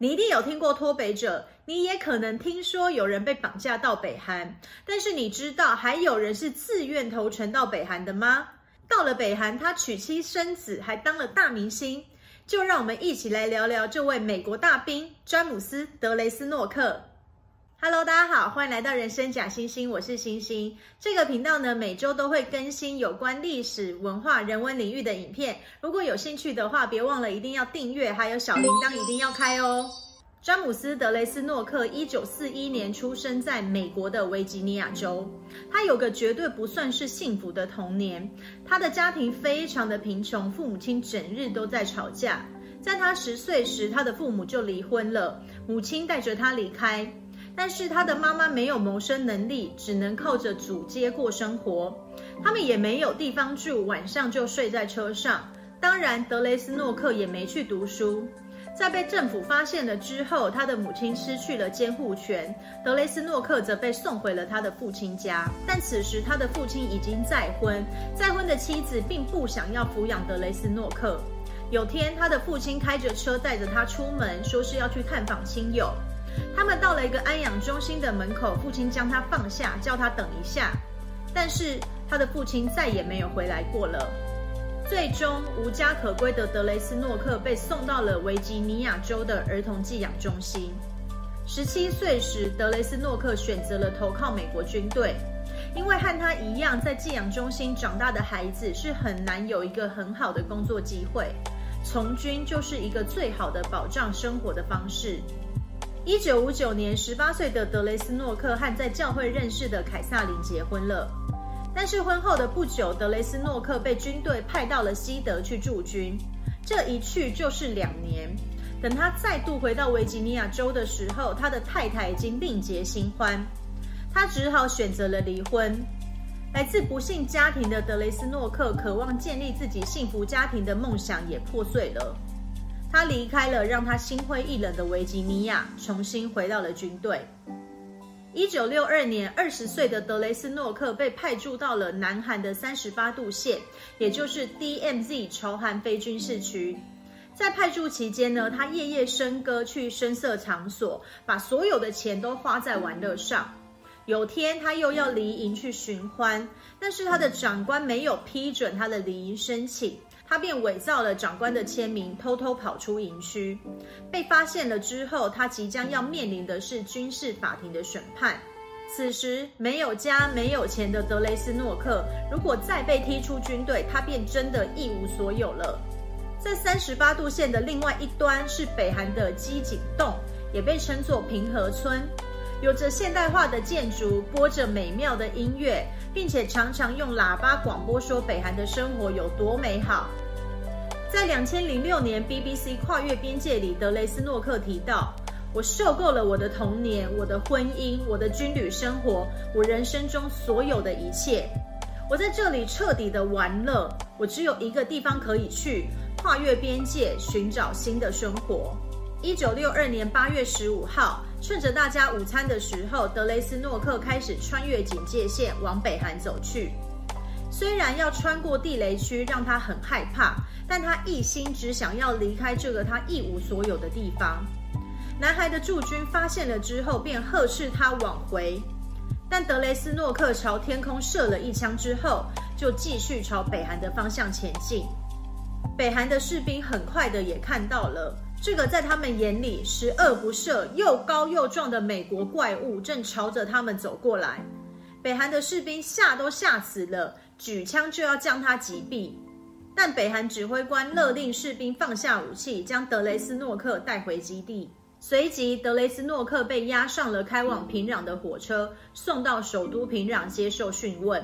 你一定有听过脱北者，你也可能听说有人被绑架到北韩，但是你知道还有人是自愿投诚到北韩的吗？到了北韩，他娶妻生子，还当了大明星。就让我们一起来聊聊这位美国大兵詹姆斯·德雷斯诺克。Hello，大家好，欢迎来到人生假星星，我是星星。这个频道呢，每周都会更新有关历史、文化、人文领域的影片。如果有兴趣的话，别忘了一定要订阅，还有小铃铛一定要开哦。詹姆斯·德雷斯诺克，一九四一年出生在美国的维吉尼亚州。他有个绝对不算是幸福的童年，他的家庭非常的贫穷，父母亲整日都在吵架。在他十岁时，他的父母就离婚了，母亲带着他离开。但是他的妈妈没有谋生能力，只能靠着阻街过生活。他们也没有地方住，晚上就睡在车上。当然，德雷斯诺克也没去读书。在被政府发现了之后，他的母亲失去了监护权，德雷斯诺克则被送回了他的父亲家。但此时他的父亲已经再婚，再婚的妻子并不想要抚养德雷斯诺克。有天，他的父亲开着车带着他出门，说是要去探访亲友。他们到了一个安养中心的门口，父亲将他放下，叫他等一下。但是他的父亲再也没有回来过了。最终，无家可归的德雷斯诺克被送到了维吉尼亚州的儿童寄养中心。十七岁时，德雷斯诺克选择了投靠美国军队，因为和他一样在寄养中心长大的孩子是很难有一个很好的工作机会，从军就是一个最好的保障生活的方式。一九五九年，十八岁的德雷斯诺克和在教会认识的凯撒琳结婚了。但是婚后的不久，德雷斯诺克被军队派到了西德去驻军，这一去就是两年。等他再度回到维吉尼亚州的时候，他的太太已经另结新欢，他只好选择了离婚。来自不幸家庭的德雷斯诺克，渴望建立自己幸福家庭的梦想也破碎了。他离开了让他心灰意冷的维吉尼亚，重新回到了军队。一九六二年，二十岁的德雷斯诺克被派驻到了南韩的三十八度线，也就是 DMZ 朝韩非军事区。在派驻期间呢，他夜夜笙歌，去声色场所，把所有的钱都花在玩乐上。有天，他又要离营去寻欢，但是他的长官没有批准他的离营申请。他便伪造了长官的签名，偷偷跑出营区。被发现了之后，他即将要面临的是军事法庭的审判。此时，没有家、没有钱的德雷斯诺克，如果再被踢出军队，他便真的一无所有了。在三十八度线的另外一端是北韩的基井洞，也被称作平和村，有着现代化的建筑，播着美妙的音乐。并且常常用喇叭广播说北韩的生活有多美好。在两千零六年 BBC 跨越边界里，德雷斯诺克提到：“我受够了我的童年、我的婚姻、我的军旅生活，我人生中所有的一切。我在这里彻底的玩乐，我只有一个地方可以去，跨越边界寻找新的生活。”一九六二年八月十五号，趁着大家午餐的时候，德雷斯诺克开始穿越警戒线往北韩走去。虽然要穿过地雷区让他很害怕，但他一心只想要离开这个他一无所有的地方。男孩的驻军发现了之后，便呵斥他往回。但德雷斯诺克朝天空射了一枪之后，就继续朝北韩的方向前进。北韩的士兵很快的也看到了。这个在他们眼里十恶不赦、又高又壮的美国怪物正朝着他们走过来，北韩的士兵吓都吓死了，举枪就要将他击毙。但北韩指挥官勒令士兵放下武器，将德雷斯诺克带回基地。随即，德雷斯诺克被押上了开往平壤的火车，送到首都平壤接受讯问。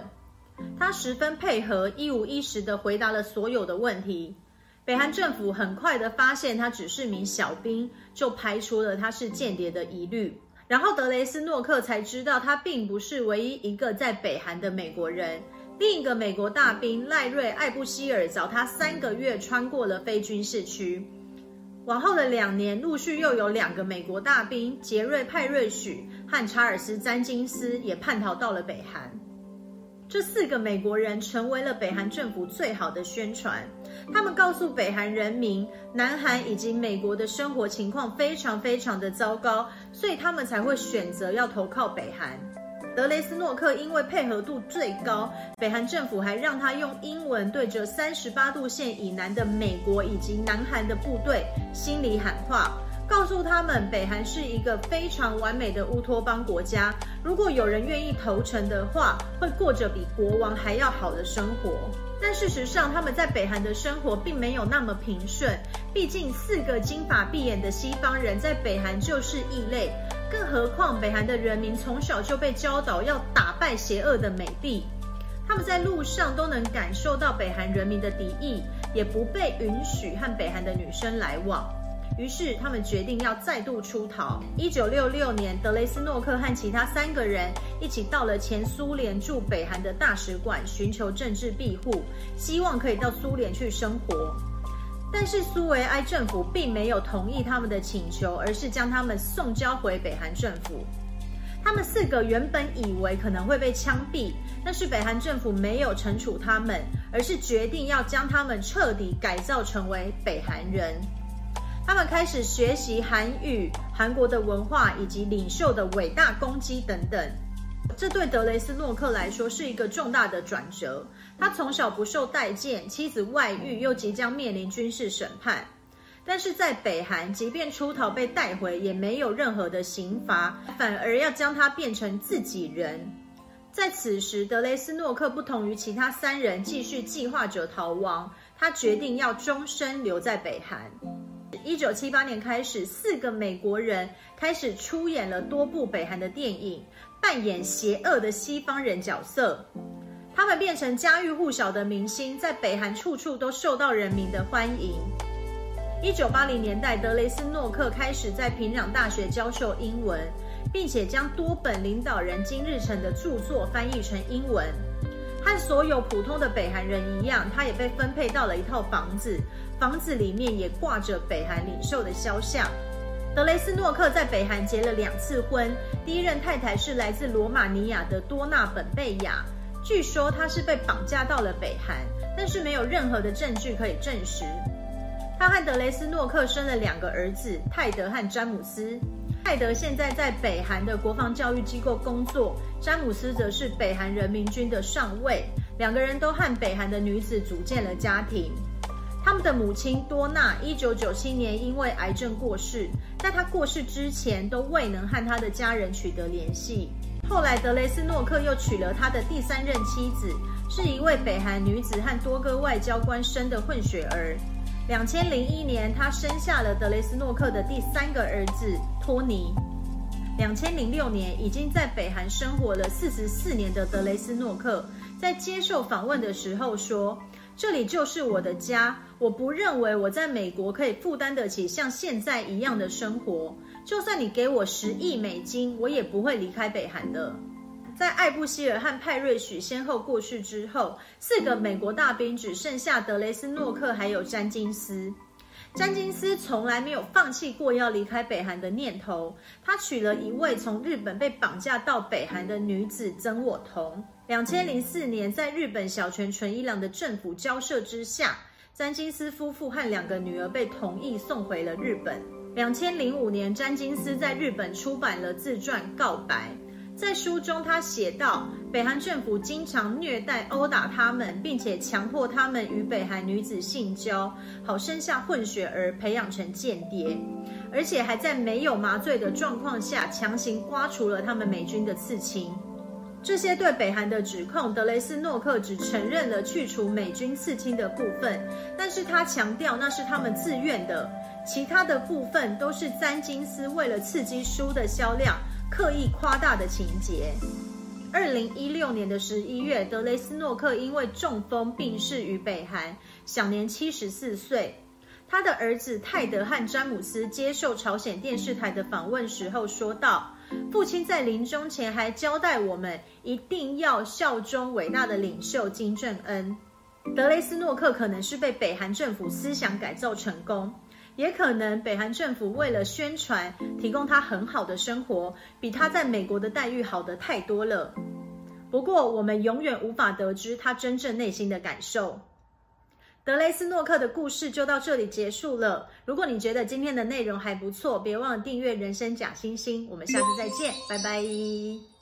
他十分配合，一五一十地回答了所有的问题。北韩政府很快的发现他只是名小兵，就排除了他是间谍的疑虑。然后德雷斯诺克才知道，他并不是唯一一个在北韩的美国人。另一个美国大兵赖瑞·艾布希尔早他三个月穿过了非军事区。往后的两年，陆续又有两个美国大兵杰瑞·派瑞许和查尔斯·詹金斯也叛逃到了北韩。这四个美国人成为了北韩政府最好的宣传。他们告诉北韩人民，南韩以及美国的生活情况非常非常的糟糕，所以他们才会选择要投靠北韩。德雷斯诺克因为配合度最高，北韩政府还让他用英文对着三十八度线以南的美国以及南韩的部队心里喊话，告诉他们北韩是一个非常完美的乌托邦国家，如果有人愿意投诚的话，会过着比国王还要好的生活。但事实上，他们在北韩的生活并没有那么平顺，毕竟四个金发碧眼的西方人在北韩就是异类。更何况，北韩的人民从小就被教导要打败邪恶的美帝，他们在路上都能感受到北韩人民的敌意，也不被允许和北韩的女生来往。于是，他们决定要再度出逃。一九六六年，德雷斯诺克和其他三个人一起到了前苏联驻北韩的大使馆，寻求政治庇护，希望可以到苏联去生活。但是苏维埃政府并没有同意他们的请求，而是将他们送交回北韩政府。他们四个原本以为可能会被枪毙，但是北韩政府没有惩处他们，而是决定要将他们彻底改造成为北韩人。他们开始学习韩语、韩国的文化以及领袖的伟大功绩等等。这对德雷斯诺克来说是一个重大的转折。他从小不受待见，妻子外遇，又即将面临军事审判。但是在北韩，即便出逃被带回，也没有任何的刑罚，反而要将他变成自己人。在此时，德雷斯诺克不同于其他三人继续计划着逃亡，他决定要终身留在北韩。一九七八年开始，四个美国人开始出演了多部北韩的电影。扮演邪恶的西方人角色，他们变成家喻户晓的明星，在北韩处处都受到人民的欢迎。一九八零年代，德雷斯诺克开始在平壤大学教授英文，并且将多本领导人金日成的著作翻译成英文。和所有普通的北韩人一样，他也被分配到了一套房子，房子里面也挂着北韩领袖的肖像。德雷斯诺克在北韩结了两次婚，第一任太太是来自罗马尼亚的多纳本贝亚，据说她是被绑架到了北韩，但是没有任何的证据可以证实。他和德雷斯诺克生了两个儿子，泰德和詹姆斯。泰德现在在北韩的国防教育机构工作，詹姆斯则是北韩人民军的上尉，两个人都和北韩的女子组建了家庭。他们的母亲多娜，一九九七年因为癌症过世，在她过世之前都未能和他的家人取得联系。后来，德雷斯诺克又娶了他的第三任妻子，是一位北韩女子和多个外交官生的混血儿。两千零一年，他生下了德雷斯诺克的第三个儿子托尼。两千零六年，已经在北韩生活了四十四年的德雷斯诺克，在接受访问的时候说。这里就是我的家，我不认为我在美国可以负担得起像现在一样的生活。就算你给我十亿美金，我也不会离开北韩的。在艾布希尔和派瑞许先后过世之后，四个美国大兵只剩下德雷斯诺克还有詹金斯。詹金斯从来没有放弃过要离开北韩的念头，他娶了一位从日本被绑架到北韩的女子曾我彤。两千零四年，在日本小泉纯一郎的政府交涉之下，詹金斯夫妇和两个女儿被同意送回了日本。两千零五年，詹金斯在日本出版了自传《告白》。在书中，他写道：北韩政府经常虐待、殴打他们，并且强迫他们与北韩女子性交，好生下混血儿，培养成间谍，而且还在没有麻醉的状况下强行刮除了他们美军的刺青。这些对北韩的指控，德雷斯诺克只承认了去除美军刺青的部分，但是他强调那是他们自愿的，其他的部分都是詹金斯为了刺激书的销量刻意夸大的情节。二零一六年的十一月，德雷斯诺克因为中风病逝于北韩，享年七十四岁。他的儿子泰德和詹姆斯接受朝鲜电视台的访问时候说道。父亲在临终前还交代我们，一定要效忠伟大的领袖金正恩。德雷斯诺克可能是被北韩政府思想改造成功，也可能北韩政府为了宣传，提供他很好的生活，比他在美国的待遇好得太多了。不过，我们永远无法得知他真正内心的感受。德雷斯诺克的故事就到这里结束了。如果你觉得今天的内容还不错，别忘了订阅《人生假星星》。我们下次再见，拜拜。